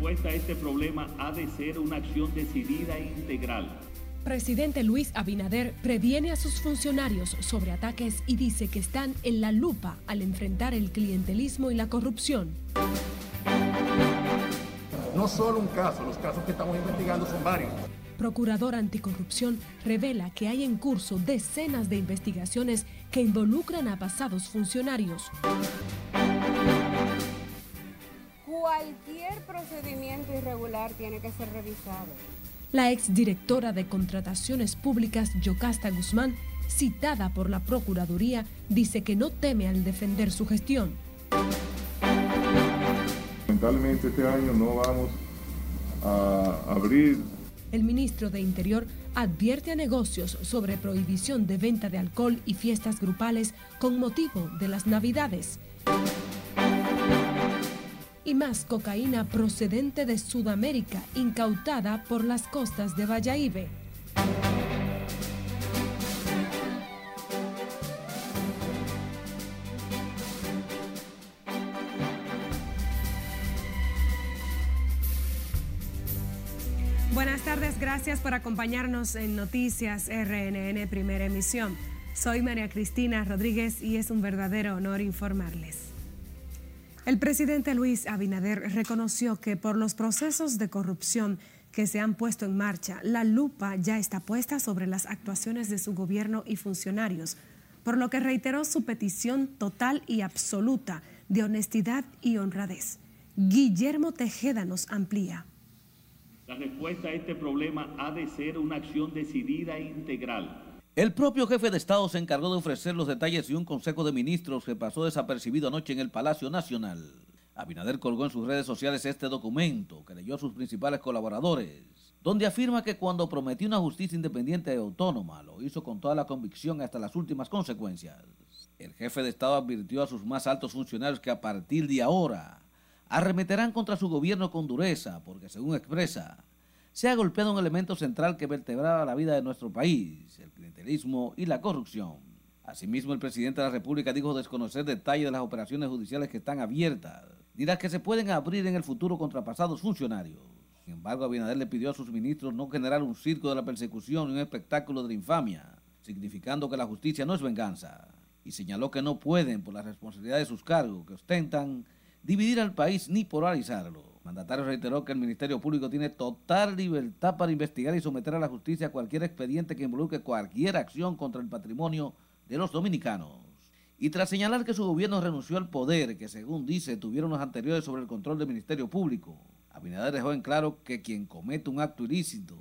respuesta a este problema ha de ser una acción decidida e integral. Presidente Luis Abinader previene a sus funcionarios sobre ataques y dice que están en la lupa al enfrentar el clientelismo y la corrupción. No solo un caso, los casos que estamos investigando son varios. Procurador Anticorrupción revela que hay en curso decenas de investigaciones que involucran a pasados funcionarios. Cualquier procedimiento irregular tiene que ser revisado. La exdirectora de Contrataciones Públicas, Yocasta Guzmán, citada por la Procuraduría, dice que no teme al defender su gestión. Lamentablemente este año no vamos a abrir el ministro de Interior advierte a negocios sobre prohibición de venta de alcohol y fiestas grupales con motivo de las Navidades. Y más cocaína procedente de Sudamérica incautada por las costas de Valladolid. Buenas tardes, gracias por acompañarnos en Noticias RNN Primera Emisión. Soy María Cristina Rodríguez y es un verdadero honor informarles. El presidente Luis Abinader reconoció que por los procesos de corrupción que se han puesto en marcha, la lupa ya está puesta sobre las actuaciones de su gobierno y funcionarios, por lo que reiteró su petición total y absoluta de honestidad y honradez. Guillermo Tejeda nos amplía. La respuesta a este problema ha de ser una acción decidida e integral. El propio jefe de Estado se encargó de ofrecer los detalles y un consejo de ministros que pasó desapercibido anoche en el Palacio Nacional. Abinader colgó en sus redes sociales este documento que leyó a sus principales colaboradores, donde afirma que cuando prometió una justicia independiente y autónoma, lo hizo con toda la convicción hasta las últimas consecuencias. El jefe de Estado advirtió a sus más altos funcionarios que a partir de ahora arremeterán contra su gobierno con dureza, porque según expresa, se ha golpeado un elemento central que vertebraba la vida de nuestro país, el y la corrupción. Asimismo, el presidente de la República dijo desconocer detalles de las operaciones judiciales que están abiertas, ni las que se pueden abrir en el futuro contra pasados funcionarios. Sin embargo, Abinader le pidió a sus ministros no generar un circo de la persecución y un espectáculo de la infamia, significando que la justicia no es venganza, y señaló que no pueden, por la responsabilidad de sus cargos que ostentan, dividir al país ni polarizarlo. Mandatario reiteró que el Ministerio Público tiene total libertad para investigar y someter a la justicia cualquier expediente que involucre cualquier acción contra el patrimonio de los dominicanos. Y tras señalar que su gobierno renunció al poder que según dice tuvieron los anteriores sobre el control del Ministerio Público, Abinader dejó en claro que quien comete un acto ilícito,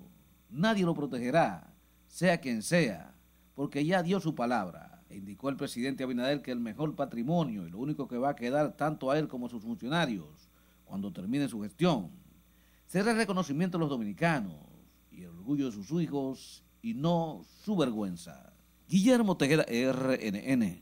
nadie lo protegerá, sea quien sea, porque ya dio su palabra e indicó el presidente Abinader que el mejor patrimonio y lo único que va a quedar tanto a él como a sus funcionarios cuando termine su gestión será el reconocimiento de los dominicanos y el orgullo de sus hijos y no su vergüenza. Guillermo Tejeda, RNN.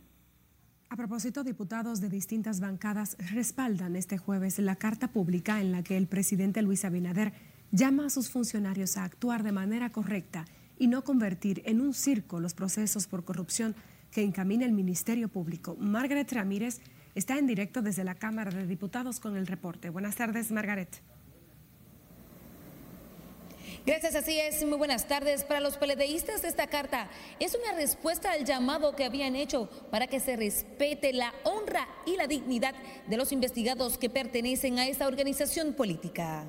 A propósito, diputados de distintas bancadas respaldan este jueves la carta pública en la que el presidente Luis Abinader llama a sus funcionarios a actuar de manera correcta y no convertir en un circo los procesos por corrupción que encamina el Ministerio Público. Margaret Ramírez está en directo desde la Cámara de Diputados con el reporte. Buenas tardes, Margaret. Gracias, así es. Muy buenas tardes. Para los peledeístas, esta carta es una respuesta al llamado que habían hecho para que se respete la honra y la dignidad de los investigados que pertenecen a esta organización política.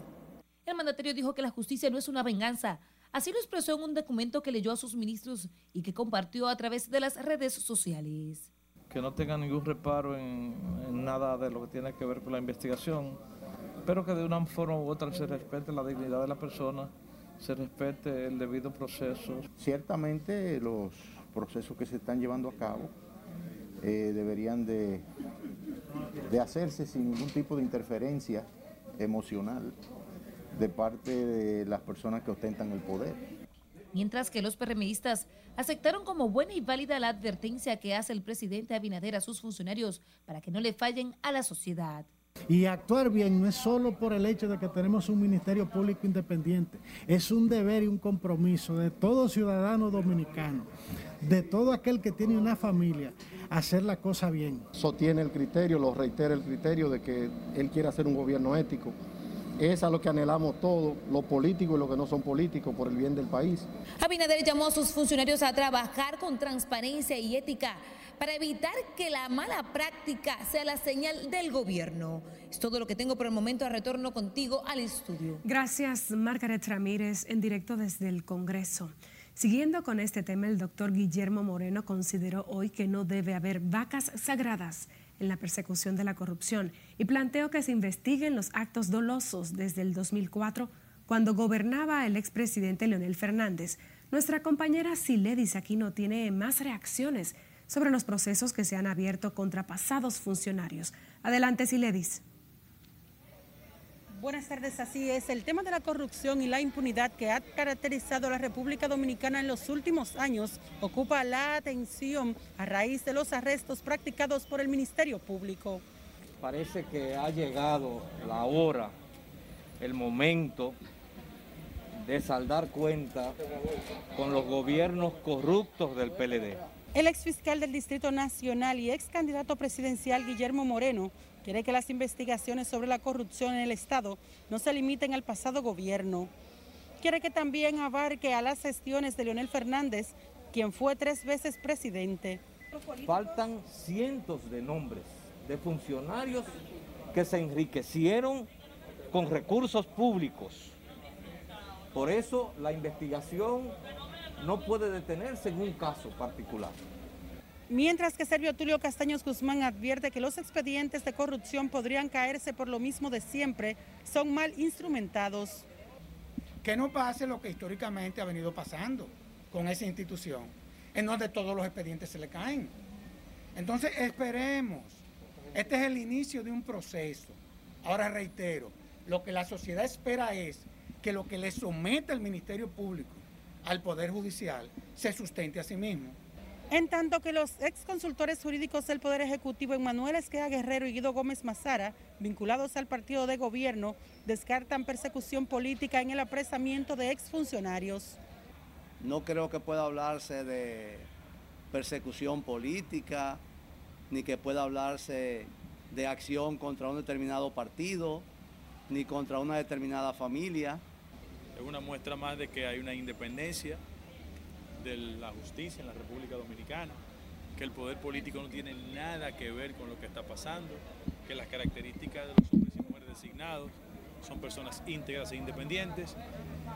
El mandatario dijo que la justicia no es una venganza, Así lo expresó en un documento que leyó a sus ministros y que compartió a través de las redes sociales. Que no tenga ningún reparo en, nada de lo que tiene que ver con la investigación, pero que de una forma u otra se respete la dignidad de la persona, se respete el debido proceso. Ciertamente los procesos que se están llevando a cabo eh, deberían de, de hacerse sin ningún tipo de interferencia emocional de parte de las personas que ostentan el poder. Mientras que los PRMistas aceptaron como buena y válida la advertencia que hace el presidente Abinader a sus funcionarios para que no le fallen a la sociedad. Y actuar bien no es solo por el hecho de que tenemos un Ministerio Público independiente, es un deber y un compromiso de todo ciudadano dominicano, de todo aquel que tiene una familia, hacer la cosa bien. Sostiene el criterio, lo reitera el criterio de que él quiere hacer un gobierno ético Es a lo que anhelamos todos, los políticos y los que no son políticos, por el bien del país. Abinader llamó a sus funcionarios a trabajar con transparencia y ética para evitar que la mala práctica sea la señal del gobierno. Es todo lo que tengo por el momento. Retorno contigo al estudio. Gracias, Margaret Ramírez, en directo desde el Congreso. Siguiendo con este tema, el doctor Guillermo Moreno consideró hoy que no debe haber vacas sagradas en la persecución de la corrupción y planteó que se investiguen los actos dolosos desde el 2004, cuando gobernaba el expresidente Leonel Fernández. Nuestra compañera Siledis no tiene más reacciones sobre los procesos que se han abierto contra pasados funcionarios. Adelante, Siledis. Buenas tardes, así es. El tema de la corrupción y la impunidad que ha caracterizado a la República Dominicana en los últimos años ocupa la atención a raíz de los arrestos practicados por el Ministerio Público. Parece que ha llegado la hora, el momento de saldar cuenta con los gobiernos corruptos del PLD. El exfiscal del Distrito Nacional y ex candidato presidencial Guillermo Moreno quiere que las investigaciones sobre la corrupción en el Estado no se limiten al pasado gobierno. Quiere que también abarque a las gestiones de Leonel Fernández, quien fue tres veces presidente. Faltan cientos de nombres de funcionarios que se enriquecieron con recursos públicos. Por eso la investigación no puede detenerse en un caso particular. Mientras que Servio Tulio Castaños Guzmán advierte que los expedientes de corrupción podrían caerse por lo mismo de siempre, son mal instrumentados. Que no pase lo que históricamente ha venido pasando con esa institución, en donde todos los expedientes se le caen. Entonces esperemos, este es el inicio de un proceso. Ahora reitero, lo que la sociedad espera es que lo que le someta el Ministerio Público al Poder Judicial se sustente a sí mismo. En tanto que los ex consultores jurídicos del Poder Ejecutivo, Emanuel Esqueda Guerrero y Guido Gómez Mazara, vinculados al partido de gobierno, descartan persecución política en el apresamiento de exfuncionarios. No creo que pueda hablarse de persecución política, ni que pueda hablarse de acción contra un determinado partido, ni contra una determinada familia. Es una muestra más de que hay una independencia de la justicia en la República Dominicana, que el poder político no tiene nada que ver con lo que está pasando, que las características de los hombres y mujeres designados son personas íntegras e independientes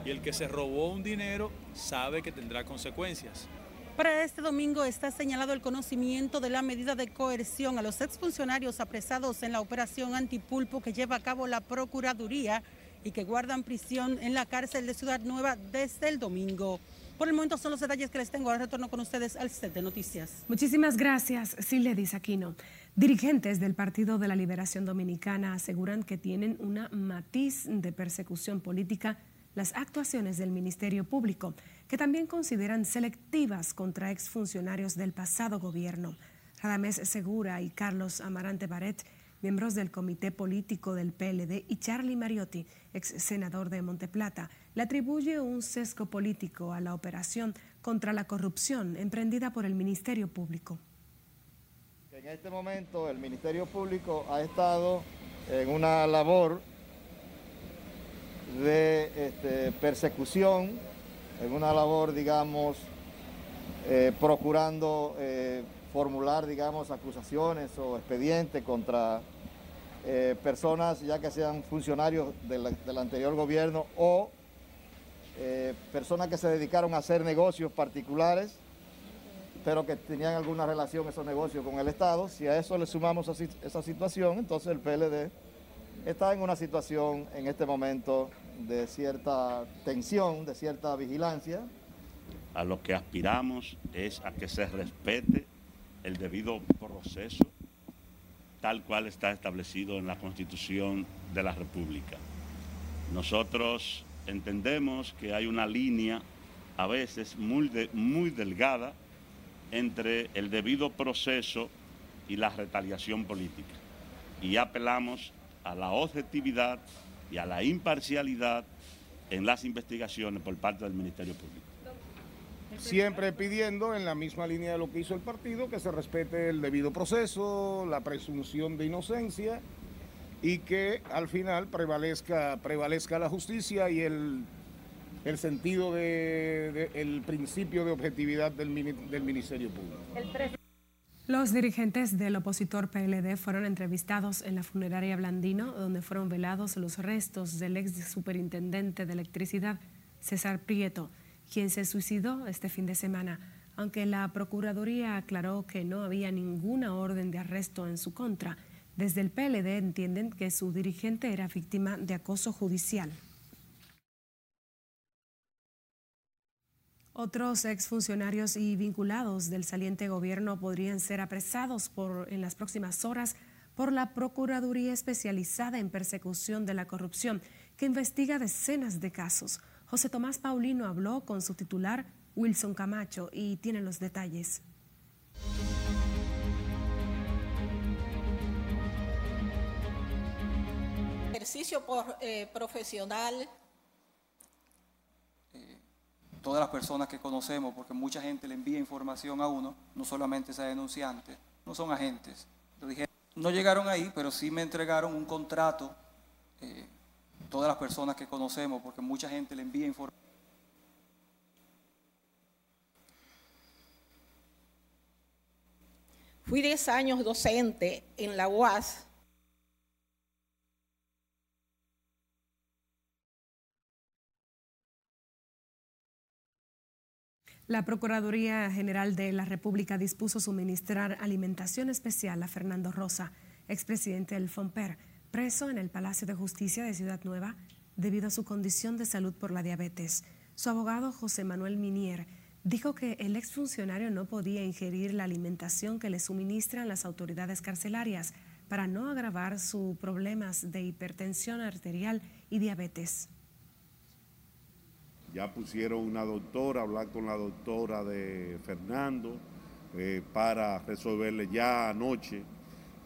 y el que se robó un dinero sabe que tendrá consecuencias. Para este domingo está señalado el conocimiento de la medida de coerción a los exfuncionarios apresados en la operación antipulpo que lleva a cabo la Procuraduría y que guardan prisión en la cárcel de Ciudad Nueva desde el domingo. Por el momento son los detalles que les tengo. Ahora retorno con ustedes al set de noticias. Muchísimas gracias, Siledis Aquino. Dirigentes del Partido de la Liberación Dominicana aseguran que tienen una matiz de persecución política las actuaciones del Ministerio Público, que también consideran selectivas contra exfuncionarios del pasado gobierno. Radamés Segura y Carlos Amarante Baret miembros del Comité Político del PLD, y Charlie Mariotti, ex senador de Monteplata, le atribuye un sesgo político a la operación contra la corrupción emprendida por el Ministerio Público. En este momento el Ministerio Público ha estado en una labor de este, persecución, en una labor, digamos, eh, procurando eh, formular, digamos, acusaciones o expedientes contra eh, personas ya que sean funcionarios del, anterior gobierno o eh, personas que se dedicaron a hacer negocios particulares, pero que tenían alguna relación esos negocios con el Estado. Si a eso le sumamos esa situación, entonces el PLD está en una situación en este momento de cierta tensión, de cierta vigilancia. A lo que aspiramos es a que se respete el debido proceso tal cual está establecido en la Constitución de la República. Nosotros entendemos que hay una línea a veces muy, muy delgada entre el debido proceso y la retaliación política. Y apelamos a la objetividad y a la imparcialidad en las investigaciones por parte del Ministerio Público siempre pidiendo en la misma línea de lo que hizo el partido que se respete el debido proceso, la presunción de inocencia y que al final prevalezca, prevalezca la justicia y el, el sentido de, el principio de objetividad del, del Ministerio Público. Los dirigentes del opositor PLD fueron entrevistados en la funeraria Blandino, donde fueron velados los restos del ex superintendente de electricidad, César Prieto, quien se suicidó este fin de semana, aunque la Procuraduría aclaró que no había ninguna orden de arresto en su contra. Desde el PLD entienden que su dirigente era víctima de acoso judicial. Otros exfuncionarios y vinculados del saliente gobierno podrían ser apresados por, en las próximas horas por la Procuraduría Especializada en Persecución de la Corrupción, que investiga decenas de casos. José Tomás Paulino habló con su titular, Wilson Camacho, y tiene los detalles. Ejercicio por, eh, profesional todas las personas que conocemos, porque mucha gente le envía información a uno, no solamente esa denunciante, no son agentes. dije, no llegaron ahí, pero sí me entregaron un contrato, eh, todas las personas que conocemos, porque mucha gente le envía información. Fui 10 años docente en la UAS La Procuraduría General de la República dispuso suministrar alimentación especial a Fernando Rosa, expresidente del FOMPER, preso en el Palacio de Justicia de Ciudad Nueva debido a su condición de salud por la diabetes. Su abogado José Manuel Minier dijo que el exfuncionario no podía ingerir la alimentación que le suministran las autoridades carcelarias para no agravar sus problemas de hipertensión arterial y diabetes. Ya pusieron una doctora, hablar con la doctora de Fernando eh, para resolverle. Ya anoche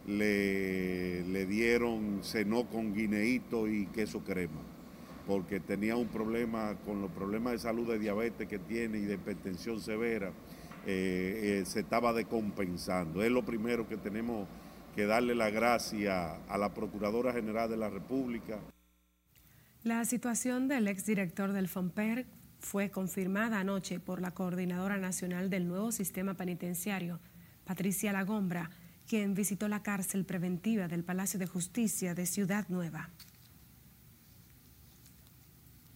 le, le dieron cenó con guineíto y queso crema, porque tenía un problema con los problemas de salud de diabetes que tiene y de hipertensión severa, eh, eh, se estaba decompensando. Es lo primero que tenemos que darle la gracia a la Procuradora General de la República. La situación del exdirector del FOMPER fue confirmada anoche por la Coordinadora Nacional del Nuevo Sistema Penitenciario, Patricia Lagombra, quien visitó la cárcel preventiva del Palacio de Justicia de Ciudad Nueva.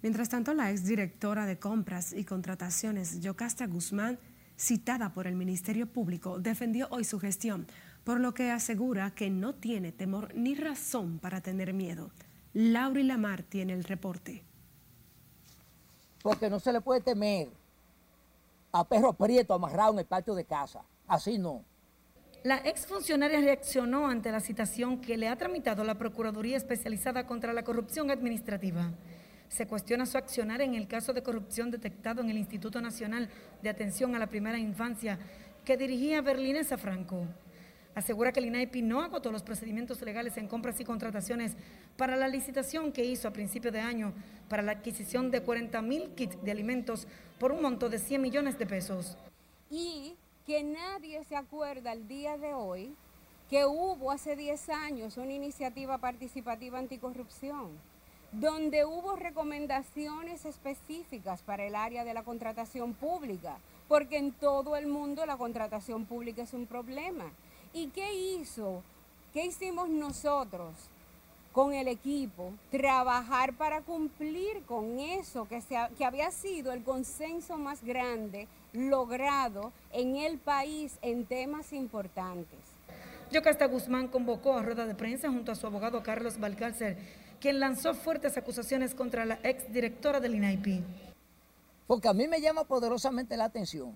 Mientras tanto, la exdirectora de Compras y Contrataciones, Yocasta Guzmán, citada por el Ministerio Público, defendió hoy su gestión, por lo que asegura que no tiene temor ni razón para tener miedo. Laura Lamar tiene el reporte. Porque no se le puede temer a perro prieto amarrado en el patio de casa. Así no. La exfuncionaria reaccionó ante la citación que le ha tramitado la Procuraduría Especializada contra la Corrupción Administrativa. Se cuestiona su accionar en el caso de corrupción detectado en el Instituto Nacional de Atención a la Primera Infancia que dirigía Berlinesa Franco asegura que el INAIPI no agotó los procedimientos legales en compras y contrataciones para la licitación que hizo a principio de año para la adquisición de 40 mil kits de alimentos por un monto de 100 millones de pesos. Y que nadie se acuerda al día de hoy que hubo hace 10 años una iniciativa participativa anticorrupción, donde hubo recomendaciones específicas para el área de la contratación pública, porque en todo el mundo la contratación pública es un problema. ¿Y qué hizo? ¿Qué hicimos nosotros con el equipo? Trabajar para cumplir con eso que, que había sido el consenso más grande logrado en el país en temas importantes. Yocasta Guzmán convocó a rueda de prensa junto a su abogado Carlos Balcárcer, quien lanzó fuertes acusaciones contra la exdirectora del INAIP. Porque a mí me llama poderosamente la atención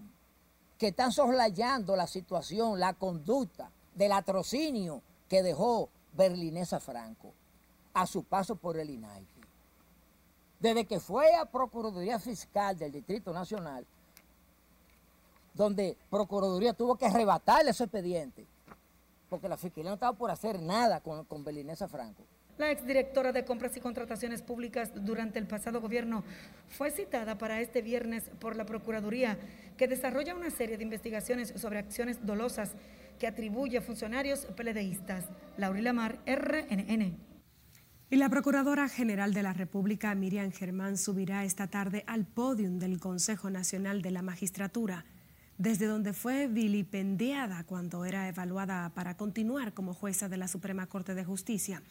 que están soslayando la situación, la conducta del atrocinio que dejó Berlinesa Franco a su paso por el INAI. Desde que fue a Procuraduría Fiscal del Distrito Nacional, donde Procuraduría tuvo que arrebatarle ese expediente, porque la Fiscalía no estaba por hacer nada con, con Berlinesa Franco. La exdirectora de Compras y Contrataciones Públicas durante el pasado gobierno fue citada para este viernes por la Procuraduría, que desarrolla una serie de investigaciones sobre acciones dolosas que atribuye a funcionarios peledeístas. Laurila Mar, RNN. Y la Procuradora General de la República, Miriam Germán, subirá esta tarde al podium del Consejo Nacional de la Magistratura, desde donde fue vilipendiada cuando era evaluada para continuar como jueza de la Suprema Corte de Justicia.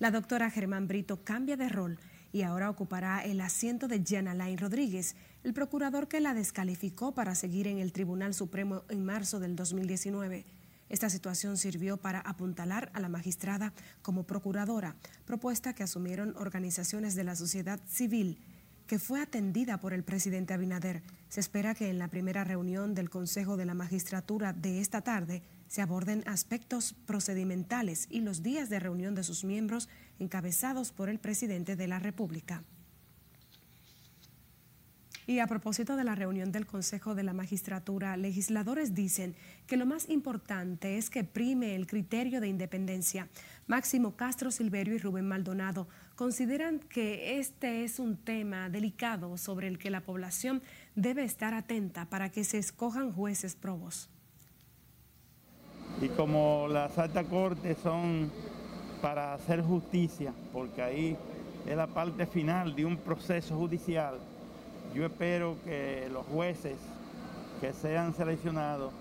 La doctora Germán Brito cambia de rol y ahora ocupará el asiento de Jan Alain Rodríguez, el procurador que la descalificó para seguir en el Tribunal Supremo en marzo del 2019. Esta situación sirvió para apuntalar a la magistrada como procuradora, propuesta que asumieron organizaciones de la sociedad civil, que fue atendida por el presidente Abinader. Se espera que en la primera reunión del Consejo de la Magistratura de esta tarde se aborden aspectos procedimentales y los días de reunión de sus miembros encabezados por el presidente de la República. Y a propósito de la reunión del Consejo de la Magistratura, legisladores dicen que lo más importante es que prime el criterio de independencia. Máximo Castro Silverio y Rubén Maldonado consideran que este es un tema delicado sobre el que la población debe estar atenta para que se escojan jueces probos y como las altas cortes son para hacer justicia, porque ahí es la parte final de un proceso judicial, yo espero que los jueces que sean seleccionados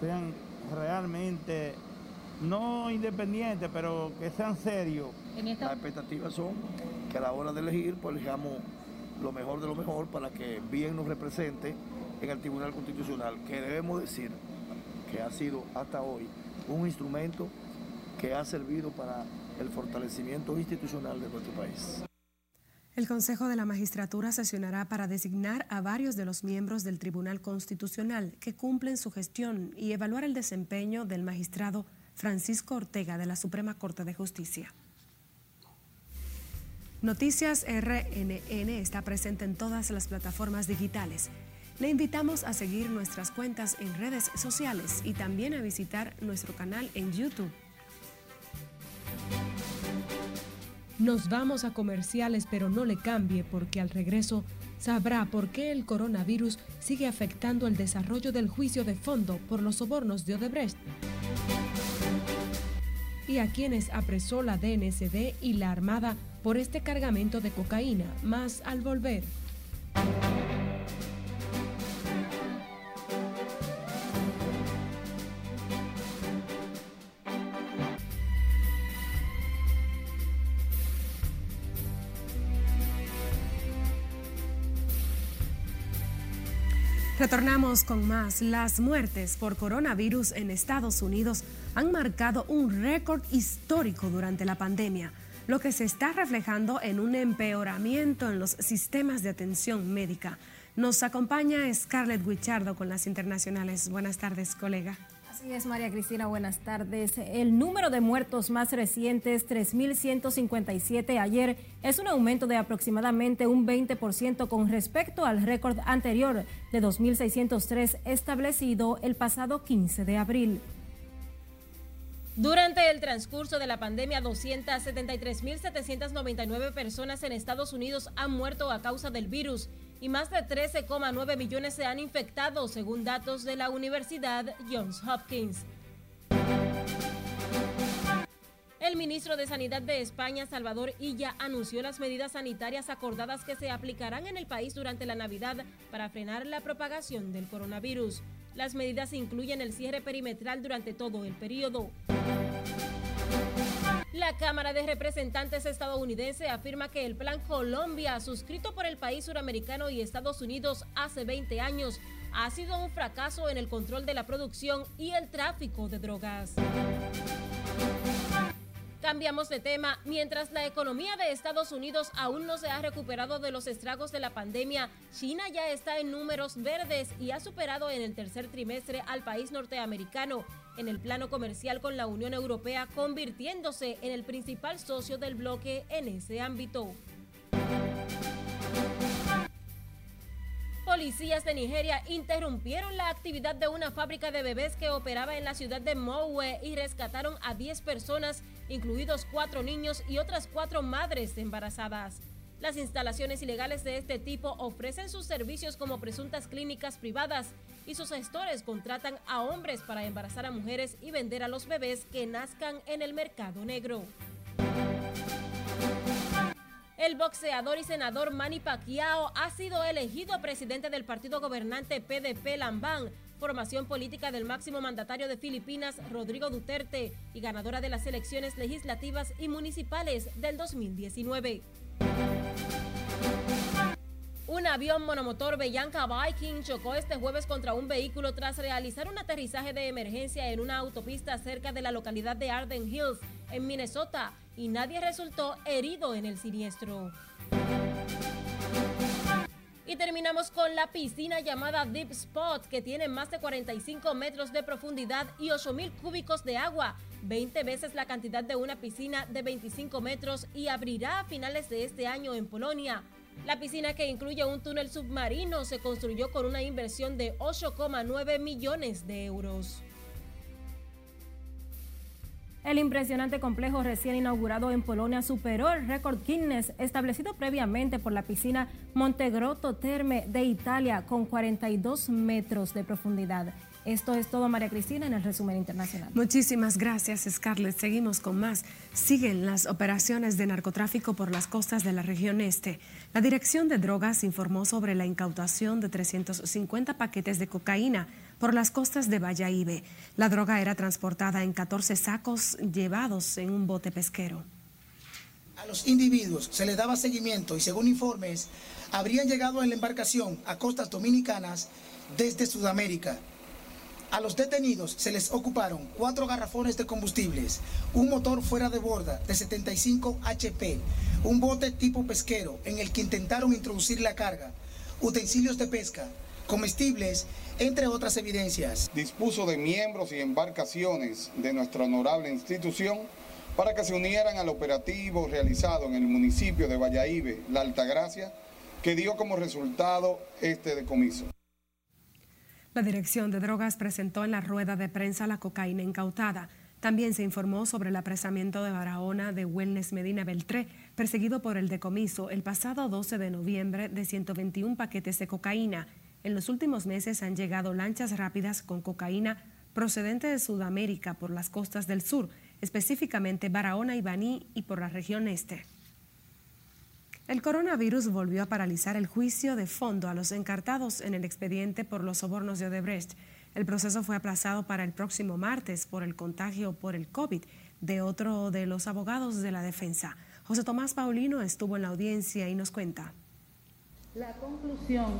sean realmente no independientes, pero que sean serios. Las expectativas son que a la hora de elegir, pues elijamos lo mejor de lo mejor para que bien nos represente en el Tribunal Constitucional, que debemos decir que ha sido hasta hoy un instrumento que ha servido para el fortalecimiento institucional de nuestro país. El Consejo de la Magistratura sesionará para designar a varios de los miembros del Tribunal Constitucional que cumplen su gestión y evaluar el desempeño del magistrado Francisco Ortega de la Suprema Corte de Justicia. Noticias RNN está presente en todas las plataformas digitales le invitamos a seguir nuestras cuentas en redes sociales y también a visitar nuestro canal en YouTube. Nos vamos a comerciales, pero no le cambie porque al regreso sabrá por qué el coronavirus sigue afectando el desarrollo del juicio de fondo por los sobornos de Odebrecht. Y a quienes apresó la DNCD y la Armada por este cargamento de cocaína, más al volver. Retornamos con más. Las muertes por coronavirus en Estados Unidos han marcado un récord histórico durante la pandemia, lo que se está reflejando en un empeoramiento en los sistemas de atención médica. Nos acompaña Scarlett Wichardo con las internacionales. Buenas tardes, colega. Así es, María Cristina, buenas tardes. El número de muertos más recientes, 3.157 ayer, es un aumento de aproximadamente un 20% con respecto al récord anterior de 2.603 establecido el pasado 15 de abril. Durante el transcurso de la pandemia, 273.799 personas en Estados Unidos han muerto a causa del virus y más de 13,9 millones se han infectado, según datos de la Universidad Johns Hopkins. El ministro de Sanidad de España, Salvador Illa, anunció las medidas sanitarias acordadas que se aplicarán en el país durante la Navidad para frenar la propagación del coronavirus. Las medidas incluyen el cierre perimetral durante todo el periodo. La Cámara de Representantes estadounidense afirma que el Plan Colombia, suscrito por el país suramericano y Estados Unidos hace 20 años, ha sido un fracaso en el control de la producción y el tráfico de drogas. Cambiamos de tema. Mientras la economía de Estados Unidos aún no se ha recuperado de los estragos de la pandemia, China ya está en números verdes y ha superado en el tercer trimestre al país norteamericano en el plano comercial con la Unión Europea, convirtiéndose en el principal socio del bloque en ese ámbito. Policías de Nigeria interrumpieron la actividad de una fábrica de bebés que operaba en la ciudad de Mowe y rescataron a 10 personas, incluidos cuatro niños y otras cuatro madres embarazadas. Las instalaciones ilegales de este tipo ofrecen sus servicios como presuntas clínicas privadas y sus gestores contratan a hombres para embarazar a mujeres y vender a los bebés que nazcan en el mercado negro. El boxeador y senador Manny Pacquiao ha sido elegido presidente del partido gobernante PDP Lambán, formación política del máximo mandatario de Filipinas, Rodrigo Duterte, y ganadora de las elecciones legislativas y municipales del 2019. Un avión monomotor Bellanca Viking chocó este jueves contra un vehículo tras realizar un aterrizaje de emergencia en una autopista cerca de la localidad de Arden Hills, en Minnesota, y nadie resultó herido en el siniestro. Y terminamos con la piscina llamada Deep Spot, que tiene más de 45 metros de profundidad y 8 mil cúbicos de agua, 20 veces la cantidad de una piscina de 25 metros y abrirá a finales de este año en Polonia. La piscina que incluye un túnel submarino se construyó con una inversión de 8,9 millones de euros. El impresionante complejo recién inaugurado en Polonia superó el récord Guinness establecido previamente por la piscina Montegrotto Terme de Italia con 42 metros de profundidad. Esto es todo, María Cristina, en el resumen internacional. Muchísimas gracias, Scarlett. Seguimos con más. Siguen las operaciones de narcotráfico por las costas de la región este. La Dirección de Drogas informó sobre la incautación de 350 paquetes de cocaína por las costas de Valladolid. La droga era transportada en 14 sacos llevados en un bote pesquero. A los individuos se les daba seguimiento y según informes, habrían llegado en la embarcación a costas dominicanas desde Sudamérica. A los detenidos se les ocuparon cuatro garrafones de combustibles, un motor fuera de borda de 75 HP, un bote tipo pesquero en el que intentaron introducir la carga, utensilios de pesca, comestibles, entre otras evidencias. Dispuso de miembros y embarcaciones de nuestra honorable institución para que se unieran al operativo realizado en el municipio de Valladolid, La Altagracia, que dio como resultado este decomiso. La Dirección de Drogas presentó en la rueda de prensa la cocaína incautada. También se informó sobre el apresamiento de Barahona de Wellness Medina Beltré, perseguido por el decomiso el pasado 12 de noviembre de 121 paquetes de cocaína. En los últimos meses han llegado lanchas rápidas con cocaína procedente de Sudamérica por las costas del sur, específicamente Barahona y Baní y por la región este. El coronavirus volvió a paralizar el juicio de fondo a los encartados en el expediente por los sobornos de Odebrecht. El proceso fue aplazado para el próximo martes por el contagio por el COVID de otro de los abogados de la defensa. José Tomás Paulino estuvo en la audiencia y nos cuenta. La conclusión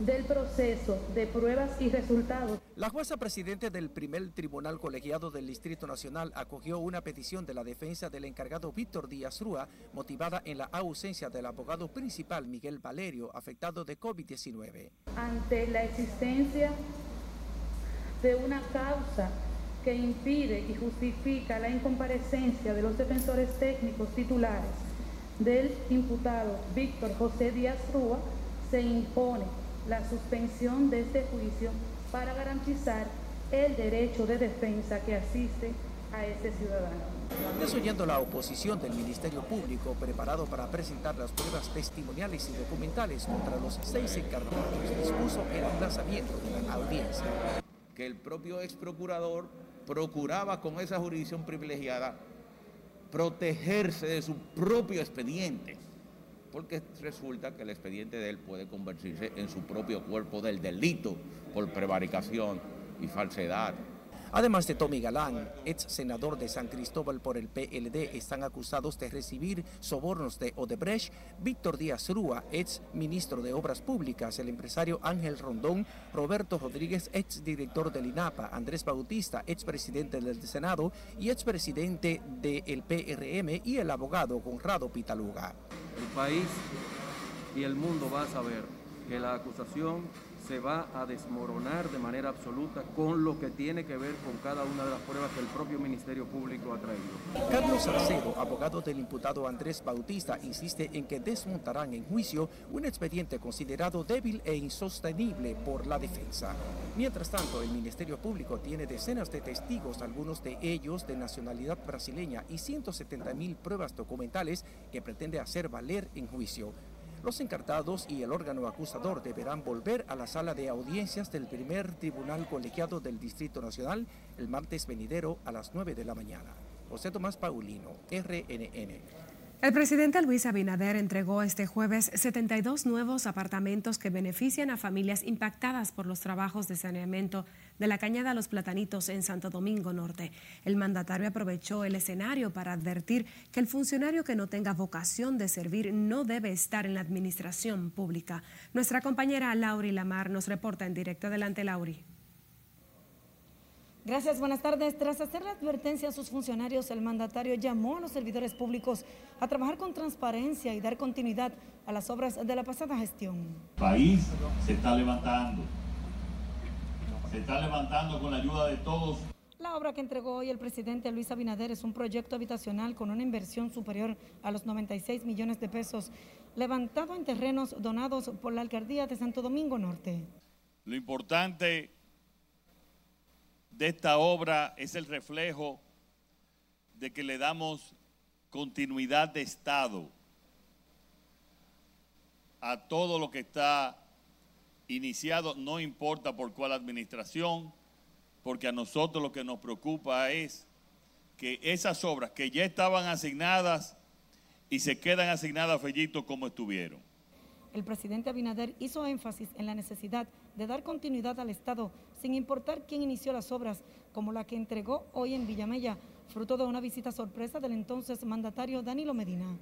del proceso de pruebas y resultados. La jueza presidente del primer tribunal colegiado del Distrito Nacional acogió una petición de la defensa del encargado Víctor Díaz Rúa, motivada en la ausencia del abogado principal Miguel Valerio, afectado de COVID-19. Ante la existencia de una causa que impide y justifica la incomparecencia de los defensores técnicos titulares del imputado Víctor José Díaz Rúa, se impone la suspensión de este juicio para garantizar el derecho de defensa que asiste a este ciudadano. Desoyendo la oposición del Ministerio Público preparado para presentar las pruebas testimoniales y documentales contra los seis encargados, dispuso el aplazamiento de la audiencia. Que el propio ex procurador procuraba con esa jurisdicción privilegiada protegerse de su propio expediente porque resulta que el expediente de él puede convertirse en su propio cuerpo del delito por prevaricación y falsedad. Además de Tommy Galán, ex senador de San Cristóbal por el PLD, están acusados de recibir sobornos de Odebrecht, Víctor Díaz Rúa, ex ministro de Obras Públicas, el empresario Ángel Rondón, Roberto Rodríguez, ex director del INAPA, Andrés Bautista, ex presidente del Senado y ex presidente del PRM y el abogado Conrado Pitaluga. El país y el mundo va a saber que la acusación se va a desmoronar de manera absoluta con lo que tiene que ver con cada una de las pruebas que el propio Ministerio Público ha traído. Carlos Salcedo, abogado del imputado Andrés Bautista, insiste en que desmontarán en juicio un expediente considerado débil e insostenible por la defensa. Mientras tanto, el Ministerio Público tiene decenas de testigos, algunos de ellos de nacionalidad brasileña, y 170 mil pruebas documentales que pretende hacer valer en juicio. Los encartados y el órgano acusador deberán volver a la sala de audiencias del primer tribunal colegiado del Distrito Nacional el martes venidero a las 9 de la mañana. José Tomás Paulino, RNN. El presidente Luis Abinader entregó este jueves 72 nuevos apartamentos que benefician a familias impactadas por los trabajos de saneamiento de la Cañada Los Platanitos en Santo Domingo Norte. El mandatario aprovechó el escenario para advertir que el funcionario que no tenga vocación de servir no debe estar en la administración pública. Nuestra compañera Lauri Lamar nos reporta en directo. Adelante, Lauri. Gracias, buenas tardes. Tras hacer la advertencia a sus funcionarios, el mandatario llamó a los servidores públicos a trabajar con transparencia y dar continuidad a las obras de la pasada gestión. El país se está levantando. Se está levantando con la ayuda de todos. La obra que entregó hoy el presidente Luis Abinader es un proyecto habitacional con una inversión superior a los 96 millones de pesos, levantado en terrenos donados por la alcaldía de Santo Domingo Norte. Lo importante de esta obra es el reflejo de que le damos continuidad de Estado a todo lo que está iniciado, no importa por cuál administración, porque a nosotros lo que nos preocupa es que esas obras que ya estaban asignadas y se quedan asignadas a Fellito como estuvieron. El presidente Abinader hizo énfasis en la necesidad de dar continuidad al Estado, sin importar quién inició las obras, como la que entregó hoy en Villamella, fruto de una visita sorpresa del entonces mandatario Danilo Medina.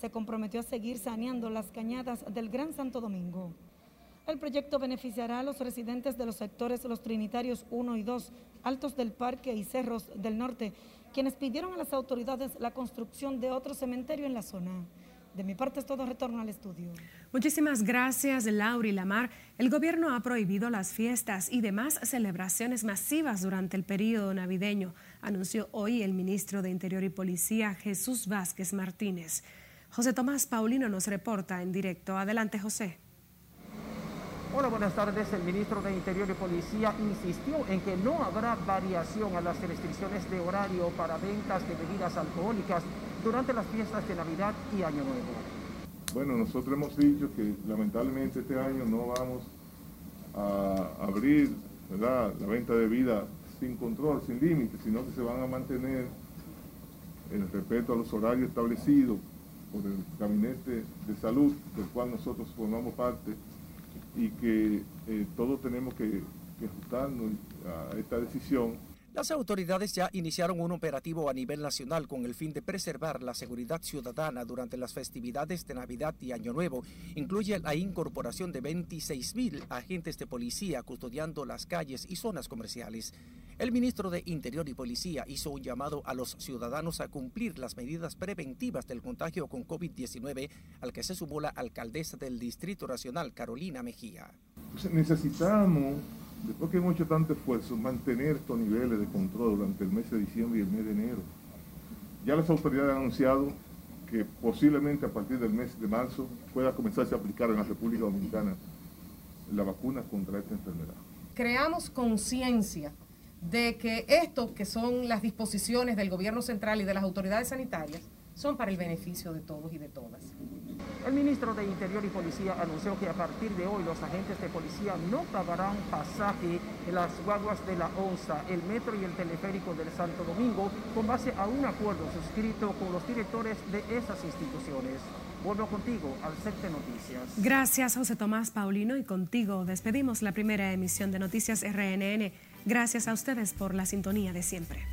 Se comprometió a seguir saneando las cañadas del Gran Santo Domingo. El proyecto beneficiará a los residentes de los sectores Los Trinitarios 1 y 2, Altos del Parque y Cerros del Norte, quienes pidieron a las autoridades la construcción de otro cementerio en la zona. De mi parte es todo, retorno al estudio. Muchísimas gracias, Lauri Lamar. El gobierno ha prohibido las fiestas y demás celebraciones masivas durante el periodo navideño, anunció hoy el ministro de Interior y Policía, Jesús Vázquez Martínez. José Tomás Paulino nos reporta en directo. Adelante, José. Hola, buenas tardes. El ministro de Interior y Policía insistió en que no habrá variación a las restricciones de horario para ventas de bebidas alcohólicas durante las fiestas de Navidad y Año Nuevo. Bueno, nosotros hemos dicho que lamentablemente este año no vamos a abrir la venta de vida sin control, sin límites, sino que se van a mantener en respeto a los horarios establecidos por el Gabinete de Salud, del cual nosotros formamos parte, y que eh, todos tenemos que ajustarnos a esta decisión las autoridades ya iniciaron un operativo a nivel nacional con el fin de preservar la seguridad ciudadana durante las festividades de Navidad y Año Nuevo. Incluye la incorporación de 26 mil agentes de policía custodiando las calles y zonas comerciales. El ministro de Interior y Policía hizo un llamado a los ciudadanos a cumplir las medidas preventivas del contagio con COVID-19, al que se sumó la alcaldesa del Distrito Nacional, Carolina Mejía. Necesitamos después que hemos hecho tanto esfuerzo, mantener estos niveles de control durante el mes de diciembre y el mes de enero. Ya las autoridades han anunciado que posiblemente a partir del mes de marzo pueda comenzarse a aplicar en la República Dominicana la vacuna contra esta enfermedad. Creamos conciencia de que esto, que son las disposiciones del gobierno central y de las autoridades sanitarias, son para el beneficio de todos y de todas. El ministro de Interior y Policía anunció que a partir de hoy los agentes de policía no pagarán pasaje en las guaguas de la ONSA, el metro y el teleférico del Santo Domingo, con base a un acuerdo suscrito con los directores de esas instituciones. Vuelvo contigo al set noticias. Gracias, José Tomás Paulino, y contigo despedimos la primera emisión de Noticias RNN. Gracias a ustedes por la sintonía de siempre.